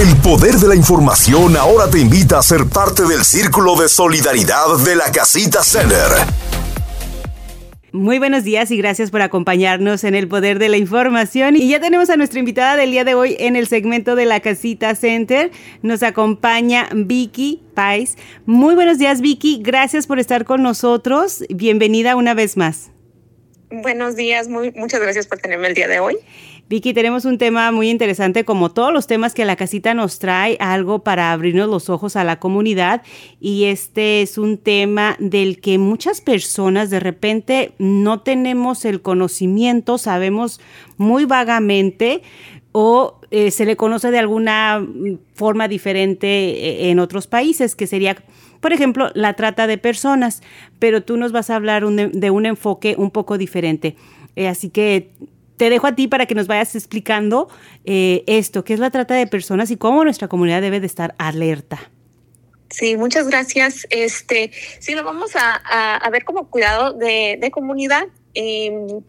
El poder de la información ahora te invita a ser parte del círculo de solidaridad de la Casita Center. Muy buenos días y gracias por acompañarnos en el Poder de la Información. Y ya tenemos a nuestra invitada del día de hoy en el segmento de la Casita Center. Nos acompaña Vicky Pais. Muy buenos días, Vicky. Gracias por estar con nosotros. Bienvenida una vez más. Buenos días, muy, muchas gracias por tenerme el día de hoy. Vicky, tenemos un tema muy interesante, como todos los temas que la casita nos trae, algo para abrirnos los ojos a la comunidad. Y este es un tema del que muchas personas de repente no tenemos el conocimiento, sabemos muy vagamente o eh, se le conoce de alguna forma diferente eh, en otros países, que sería por ejemplo, la trata de personas, pero tú nos vas a hablar de un enfoque un poco diferente. Eh, así que te dejo a ti para que nos vayas explicando eh, esto, qué es la trata de personas y cómo nuestra comunidad debe de estar alerta. Sí, muchas gracias. Este, sí, lo vamos a, ver como cuidado de, comunidad. Em,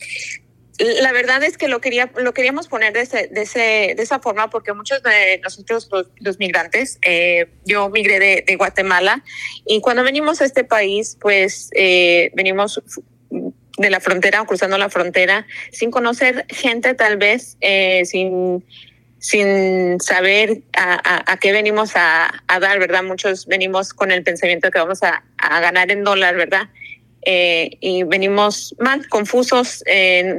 la verdad es que lo quería lo queríamos poner de, ese, de, ese, de esa forma porque muchos de nosotros los, migrantes eh, yo migré de, Guatemala y cuando venimos a este país pues eh, venimos de la frontera o cruzando la frontera sin conocer gente tal vez, eh, sin, sin saber a, qué venimos a, dar, ¿verdad? Muchos venimos con el pensamiento que vamos a, ganar en dólar, ¿verdad? Eh, y venimos mal, confusos,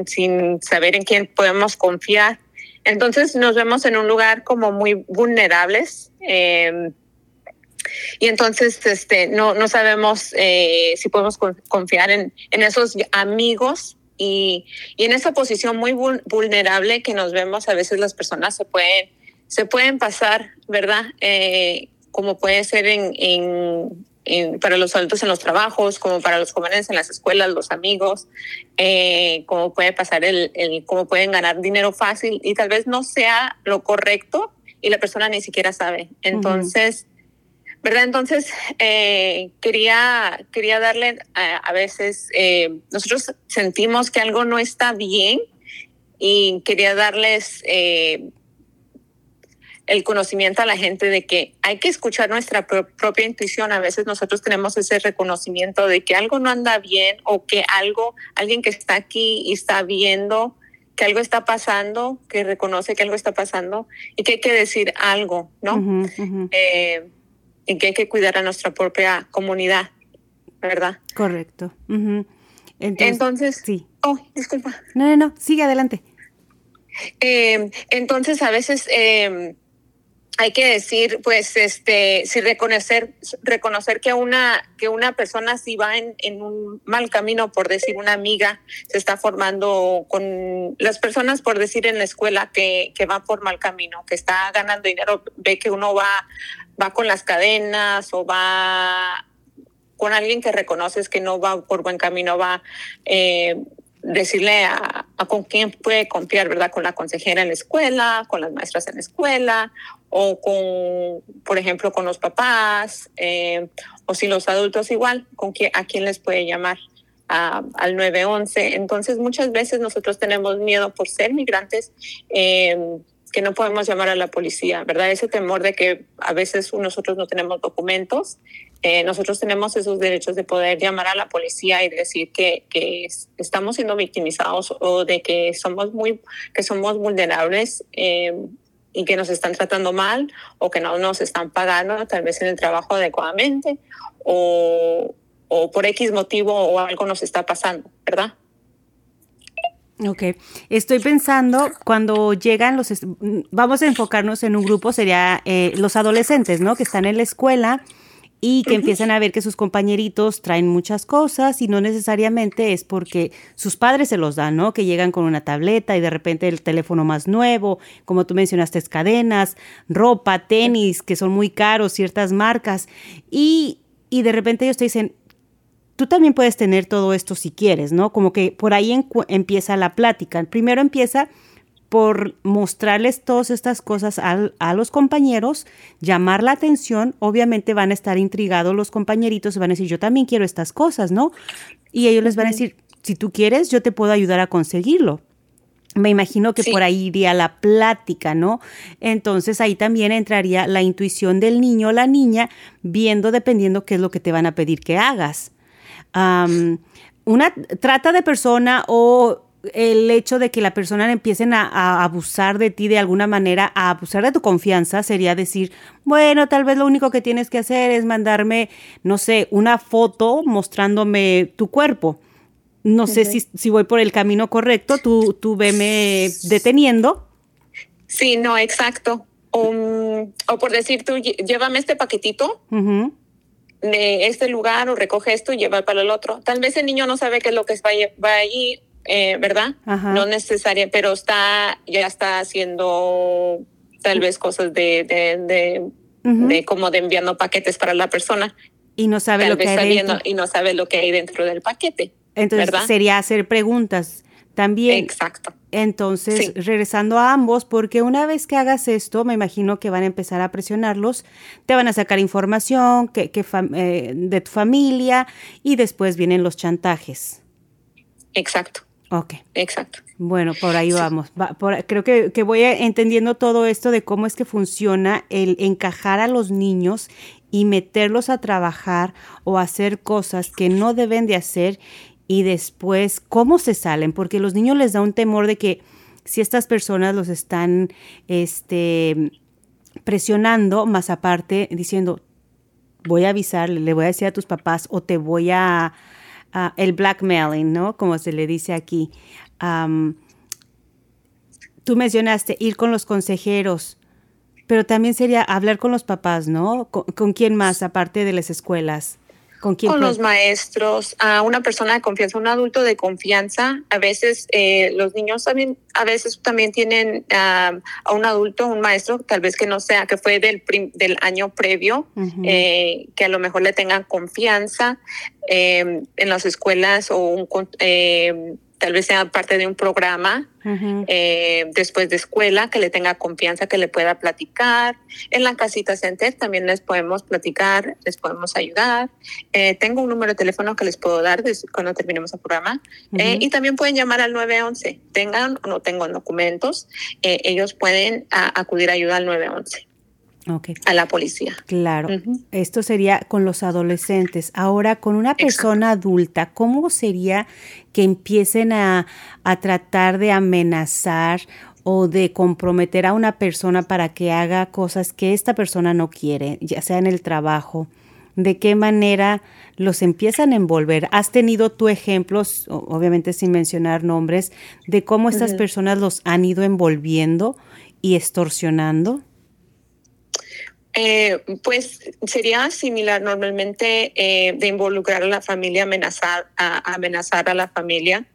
sin saber en quién podemos confiar. Entonces nos vemos en un lugar como muy vulnerables. Eh, y entonces este, no, no sabemos eh, si podemos confiar en, en esos amigos y, y, en esa posición muy vulnerable que nos vemos, a veces las personas se pueden, se pueden pasar, ¿verdad? Eh, como puede ser en, en, para los adultos en los trabajos, como para los jóvenes en las escuelas, los amigos, eh, como puede pasar el, el, cómo pueden ganar dinero fácil y tal vez no sea lo correcto y la persona ni siquiera sabe. Entonces, ¿verdad? Entonces, eh, quería, quería darle, eh, a veces, eh, nosotros sentimos que algo no está bien y quería darles el conocimiento a la gente de que hay que escuchar nuestra propia intuición. A veces nosotros tenemos ese reconocimiento de que algo no anda bien o que algo, alguien que está aquí y está viendo que algo está pasando, que reconoce que algo está pasando y que hay que decir algo, ¿no? En que hay que cuidar a nuestra propia comunidad, ¿verdad? Correcto. entonces, sí. Oh, disculpa. No, no, no, sigue adelante. Eh, entonces, a veces eh, hay que decir, pues, este, si reconocer, reconocer que una, que una persona si va en, en, un mal camino, por decir, una amiga se está formando con las personas, por decir, en la escuela que, que va por mal camino, que está ganando dinero, ve que uno va va con las cadenas o va con alguien que reconoces que no va por buen camino, va eh, decirle a, con quién puede confiar, ¿verdad? Con la consejera en la escuela, con las maestras en la escuela, o con, por ejemplo, con los papás, eh, o si los adultos igual, con quién, a quién les puede llamar. al 911. Entonces, muchas veces nosotros tenemos miedo por ser migrantes, eh, que no podemos llamar a la policía, ¿verdad? Ese temor de que a veces nosotros no tenemos documentos, eh, nosotros tenemos esos derechos de poder llamar a la policía y decir que, que estamos siendo victimizados o de que somos muy, que somos vulnerables eh, y que nos están tratando mal o que no nos están pagando tal vez en el trabajo adecuadamente o, o por X motivo o algo nos está pasando, ¿verdad? Ok, estoy pensando cuando llegan los, vamos a enfocarnos en un grupo, sería eh, los adolescentes, ¿no? Que están en la escuela y que empiezan a ver que sus compañeritos traen muchas cosas y no necesariamente es porque sus padres se los dan, ¿no? Que llegan con una tableta y de repente el teléfono más nuevo, como tú mencionaste, cadenas, ropa, tenis, que son muy caros, ciertas marcas y, y de repente ellos te dicen, tú también puedes tener todo esto si quieres, ¿no? Como que por ahí empieza la plática. Primero empieza por mostrarles todas estas cosas a, los compañeros, llamar la atención, obviamente van a estar intrigados los compañeritos y van a decir, yo también quiero estas cosas, ¿no? Y ellos les van a decir, si tú quieres, yo te puedo ayudar a conseguirlo. Me imagino que por ahí iría la plática, ¿no? Entonces ahí también entraría la intuición del niño o la niña, viendo dependiendo qué es lo que te van a pedir que hagas. Una trata de persona o el hecho de que la persona empiecen a, abusar de ti de alguna manera, a abusar de tu confianza, sería decir, bueno, tal vez lo único que tienes que hacer es mandarme, no sé, una foto mostrándome tu cuerpo. No sé si, si, voy por el camino correcto, tú, tú veme deteniendo. Sí, no, exacto. o por decir, tú llévame este paquetito de este lugar o recoge esto y lleva para el otro. Tal vez el niño no sabe qué es lo que va, va allí eh, ¿verdad? No necesaria, pero está, ya está haciendo tal vez cosas de, de, de, como de enviando paquetes para la persona. Y no sabe lo que hay dentro. Y no sabe lo que hay dentro del paquete. Entonces sería hacer preguntas también. Exacto. Entonces, regresando a ambos, porque una vez que hagas esto, me imagino que van a empezar a presionarlos, te van a sacar información que, que eh, de tu familia y después vienen los chantajes. Exacto. Ok. Exacto. Bueno, por ahí vamos. creo que, que, voy entendiendo todo esto de cómo es que funciona el encajar a los niños y meterlos a trabajar o hacer cosas que no deben de hacer y después cómo se salen, porque los niños les da un temor de que si estas personas los están este, presionando, más aparte diciendo, voy a avisarle, le voy a decir a tus papás o te voy a el blackmailing, ¿no? Como se le dice aquí. tú mencionaste ir con los consejeros, pero también sería hablar con los papás, ¿no? ¿Con, quién más, aparte de las escuelas? ¿Con, quién con los maestros, a una persona de confianza, un adulto de confianza. A veces eh, los niños también, a veces también tienen a un adulto, un maestro, tal vez que no sea, que fue del, del año previo, eh, que a lo mejor le tengan confianza. Em, en las escuelas o un, em, tal vez sea parte de un programa eh, después de escuela que le tenga confianza, que le pueda platicar. En la casita center también les podemos platicar, les podemos ayudar. Eh, tengo un número de teléfono que les puedo dar cuando terminemos el programa. Eh, y también pueden llamar al 911. Tengan o no tengan documentos, ellos pueden acudir a ayuda al 911 a la policía. Claro, esto sería con los adolescentes. Ahora, con una persona adulta, ¿cómo sería que empiecen a, a, tratar de amenazar o de comprometer a una persona para que haga cosas que esta persona no quiere, ya sea en el trabajo? ¿De qué manera los empiezan a envolver? ¿Has tenido tú ejemplos, obviamente sin mencionar nombres, de cómo estas personas los han ido envolviendo y extorsionando? Eh, pues sería similar normalmente eh, de involucrar a la familia, amenazar a, amenazar a la familia,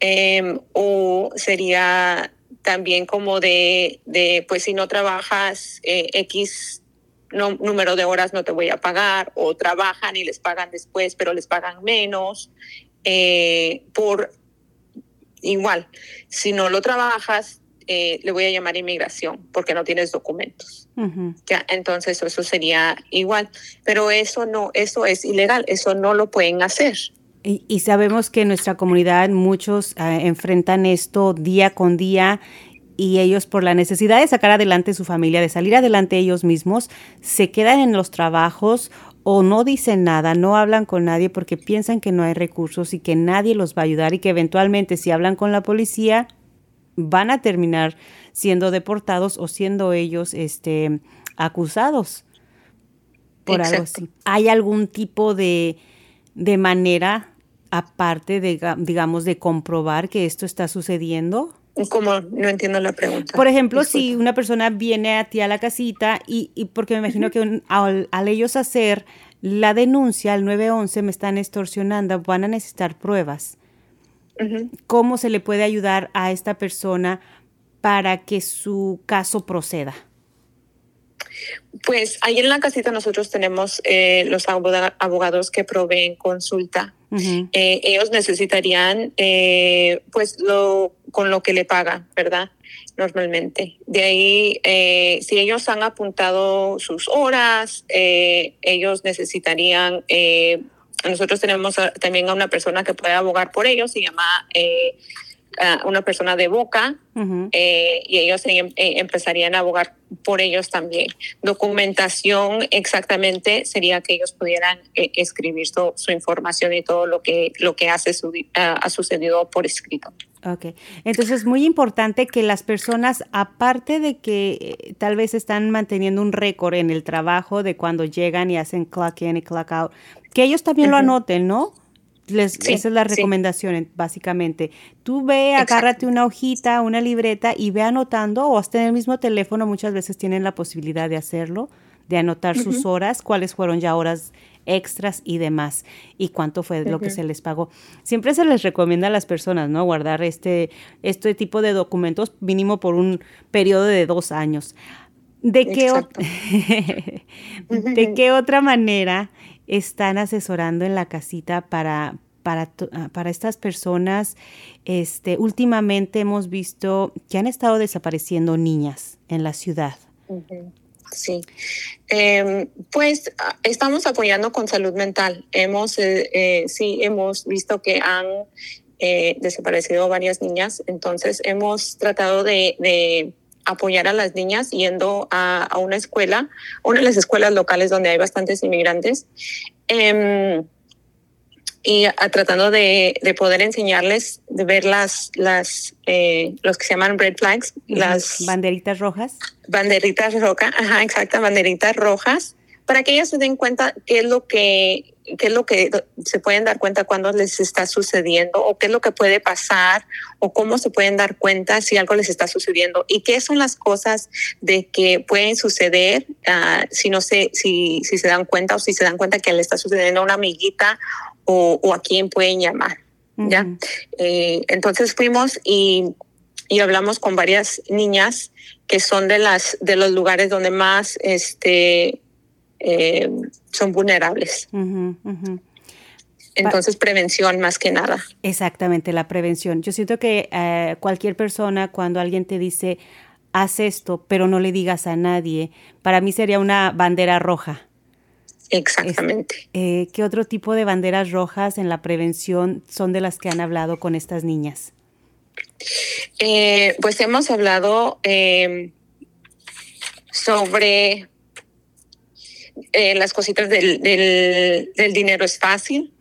em, o sería también como de, de, pues si no trabajas eh, X número de horas no te voy a pagar, o trabajan y les pagan después, pero les pagan menos, por igual, si no lo trabajas, le voy a llamar inmigración porque no tienes documentos. Ya, entonces eso sería igual, pero eso no, eso es ilegal, eso no lo pueden hacer. Y, sabemos que en nuestra comunidad muchos ah, enfrentan esto día con día y ellos por la necesidad de sacar adelante su familia, de salir adelante ellos mismos, se quedan en los trabajos o no dicen nada, no hablan con nadie porque piensan que no hay recursos y que nadie los va a ayudar y que eventualmente si hablan con la policía van a terminar siendo deportados o siendo ellos este, acusados por algo así. ¿Hay algún tipo de, de manera aparte de, digamos, de comprobar que esto está sucediendo? Como no entiendo la pregunta. Por ejemplo, si una persona viene a ti a la casita y, y porque me imagino que al, ellos hacer la denuncia al 911 me están extorsionando, van a necesitar pruebas. ¿Cómo se le puede ayudar a esta persona para que su caso proceda? Pues ahí en la casita nosotros tenemos eh, los abogados que proveen consulta. Eh, ellos necesitarían, eh, pues, lo con lo que le pagan, ¿verdad? Normalmente. De ahí, si ellos han apuntado sus horas, ellos necesitarían. Nosotros tenemos también a una persona que puede abogar por ellos, se llama una persona de boca eh, y ellos em, eh, empezarían a abogar por ellos también. Documentación exactamente sería que ellos pudieran eh, escribir su, su, información y todo lo que, lo que hace su, ha sucedido por escrito. Ok, entonces es muy importante que las personas, aparte de que tal vez están manteniendo un récord en el trabajo de cuando llegan y hacen clock in y clock out, que ellos también lo anoten, ¿no? Esa es la recomendación, básicamente. Tú ve, agárrate una hojita, una libreta y ve anotando, o hasta en el mismo teléfono muchas veces tienen la posibilidad de hacerlo, de anotar sus horas, cuáles fueron ya horas extras y demás, y cuánto fue lo que se les pagó. Siempre se les recomienda a las personas, ¿no? Guardar este, este tipo de documentos mínimo por un periodo de dos años. ¿De qué, ¿De qué otra manera están asesorando en la casita para, para, ah, para, estas personas. Este, últimamente hemos visto que han estado desapareciendo niñas en la ciudad. Sí, em, pues ah, estamos apoyando con salud mental. Hemos, eh, eh, sí, hemos visto que han eh, desaparecido varias niñas, entonces hemos tratado de apoyar a las niñas yendo a, una escuela, una de las escuelas locales donde hay bastantes inmigrantes, em, y tratando de, poder enseñarles, de ver las, las eh, los que se llaman red flags, las banderitas rojas. Banderitas rojas, ajá, exacto, banderitas rojas, para que ellas se den cuenta qué es lo que qué es lo que se pueden dar cuenta cuando les está sucediendo o qué es lo que puede pasar o cómo se pueden dar cuenta si algo les está sucediendo y qué son las cosas de que pueden suceder uh, si no sé si, si se dan cuenta o si se dan cuenta que le está sucediendo a una amiguita o, o a quién pueden llamar. ¿ya? Eh, entonces fuimos y, y hablamos con varias niñas que son de las de los lugares donde más este eh, son vulnerables. Entonces, prevención más que nada. Exactamente, la prevención. Yo siento que eh, cualquier persona, cuando alguien te dice, haz esto, pero no le digas a nadie, para mí sería una bandera roja. Exactamente. Eh, ¿Qué otro tipo de banderas rojas en la prevención son de las que han hablado con estas niñas? pues hemos hablado sobre eh, las cositas del, del, dinero es fácil.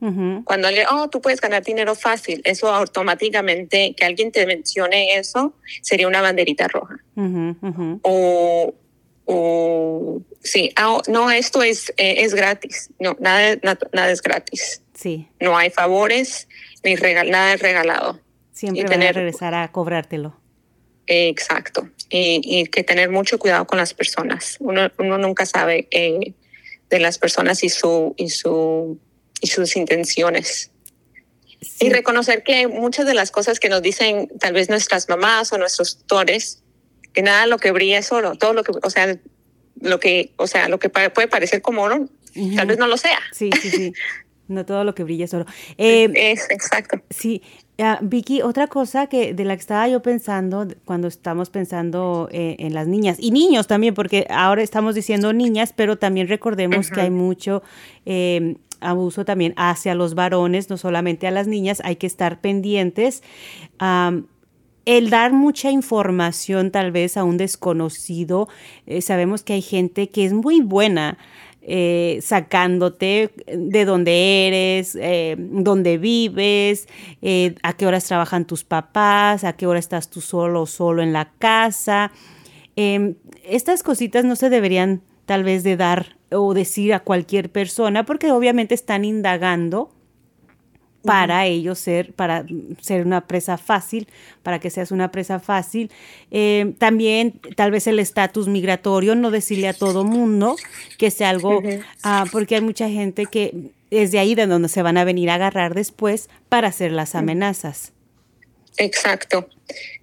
Cuando le, oh, tú puedes ganar dinero fácil, eso automáticamente, que alguien te mencione eso, sería una banderita roja. O, o, sí, ah, no, esto es, eh, es gratis. No, nada, nada, es gratis. Sí. No hay favores, ni regal, nada es regalado. Siempre van a regresar a cobrártelo. exacto. Y, y, que tener mucho cuidado con las personas. Uno, uno nunca sabe eh, de las personas y, su, y, su, y sus intenciones. Y reconocer que muchas de las cosas que nos dicen tal vez nuestras mamás o nuestros tutores, que nada lo que brilla es oro, todo lo que, o sea, lo que, o sea, lo que puede parecer como oro, tal vez no lo sea. Sí, sí, sí. No todo lo que brilla es oro. Eh, es, exacto. Sí, Ah, Vicky, otra cosa que de la que estaba yo pensando cuando estamos pensando eh, en las niñas y niños también, porque ahora estamos diciendo niñas, pero también recordemos que hay mucho em, abuso también hacia los varones, no solamente a las niñas, hay que estar pendientes. el dar mucha información tal vez a un desconocido, eh, sabemos que hay gente que es muy buena eh, sacándote de dónde eres, eh, dónde vives, eh, a qué horas trabajan tus papás, a qué hora estás tú solo o solo en la casa. Em, estas cositas no se deberían tal vez de dar o decir a cualquier persona porque obviamente están indagando para ellos ser, para ser una presa fácil, para que seas una presa fácil. Eh, también tal vez el estatus migratorio, no decirle a todo mundo que sea algo, ah, porque hay mucha gente que es de ahí de donde se van a venir a agarrar después para hacer las amenazas. Exacto,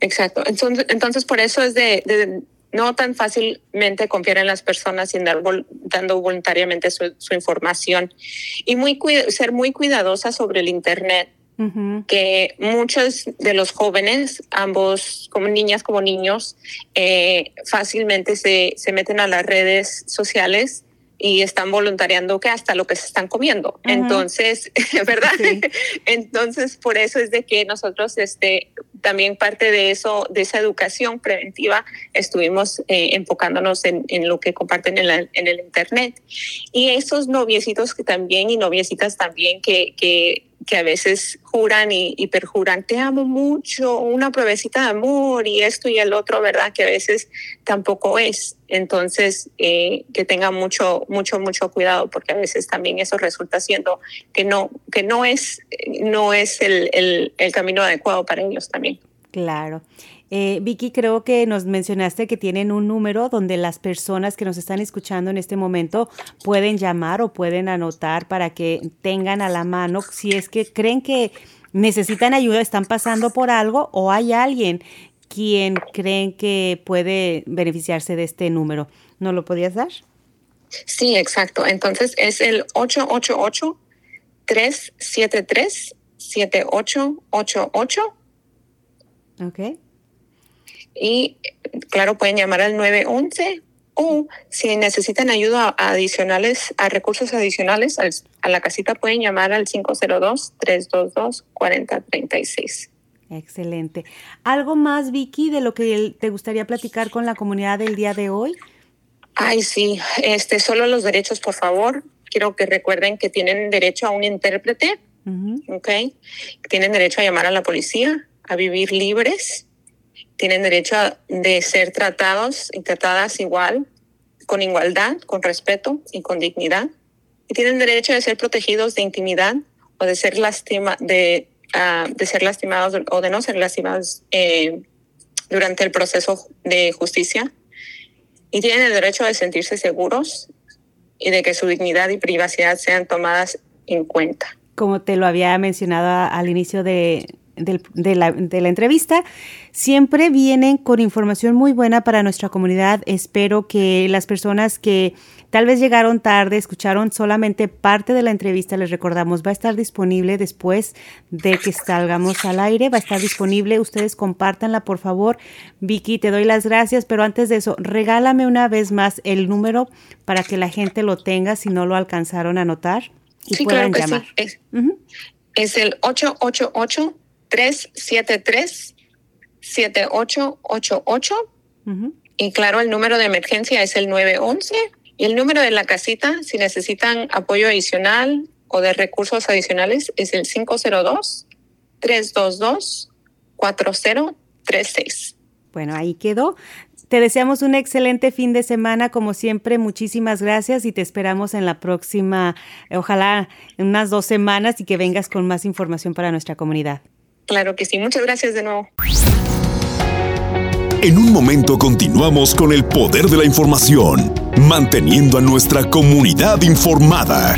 exacto. Entonces, entonces por eso es de no tan fácilmente confiar en las personas y andar dando voluntariamente su, información y muy ser muy cuidadosa sobre el Internet. que muchos de los jóvenes, ambos como niñas como niños, eh, fácilmente se, se, meten a las redes sociales y están voluntariando que hasta lo que se están comiendo. Entonces, ¿verdad? Entonces, por eso es de que nosotros, este, también parte de eso, de esa educación preventiva, estuvimos eh, enfocándonos en, en, lo que comparten en, en, el Internet. Y esos noviecitos que también y noviecitas también que, que que a veces juran y, perjuran, te amo mucho, una pruebecita de amor y esto y el otro, ¿verdad? Que a veces tampoco es. Entonces, eh, que tengan mucho, mucho, mucho cuidado, porque a veces también eso resulta siendo que no, que no es, no es el, el, el camino adecuado para ellos también. Claro. Eh, Vicky, creo que nos mencionaste que tienen un número donde las personas que nos están escuchando en este momento pueden llamar o pueden anotar para que tengan a la mano si es que creen que necesitan ayuda, están pasando por algo o hay alguien quien creen que puede beneficiarse de este número. ¿No lo podías dar? Sí, exacto. Entonces es el 888 373 7888. Ok. Y claro, pueden llamar al 911 o si necesitan ayuda adicionales, a recursos adicionales, a la casita pueden llamar al 502-322-4036. Excelente. ¿Algo más, Vicky, de lo que te gustaría platicar con la comunidad del día de hoy? Ay, sí, este, solo los derechos, por favor. Quiero que recuerden que tienen derecho a un intérprete, ¿ok? Tienen derecho a llamar a la policía, a vivir libres, tienen derecho a, de ser tratados y tratadas igual, con igualdad, con respeto y con dignidad. Y tienen derecho de ser protegidos de intimidad o de ser lastima, de, uh, de ser lastimados o de no ser lastimados eh, durante el proceso de justicia. Y tienen el derecho de sentirse seguros y de que su dignidad y privacidad sean tomadas en cuenta. Como te lo había mencionado al inicio de, de, la, de, la, entrevista. Siempre vienen con información muy buena para nuestra comunidad. Espero que las personas que tal vez llegaron tarde, escucharon solamente parte de la entrevista, les recordamos, va a estar disponible después de que salgamos al aire, va a estar disponible. Ustedes compártanla, por favor. Vicky, te doy las gracias, pero antes de eso, regálame una vez más el número para que la gente lo tenga si no lo alcanzaron a notar y puedan llamar. Es, es el 888 373-7888. Y claro, el número de emergencia es el 911. Y el número de la casita, si necesitan apoyo adicional o de recursos adicionales, es el 502-322-4036. Bueno, ahí quedó. Te deseamos un excelente fin de semana, como siempre. Muchísimas gracias y te esperamos en la próxima, ojalá en unas dos semanas y que vengas con más información para nuestra comunidad. Claro que sí. Muchas gracias de nuevo. En un momento continuamos con el poder de la información, manteniendo a nuestra comunidad informada.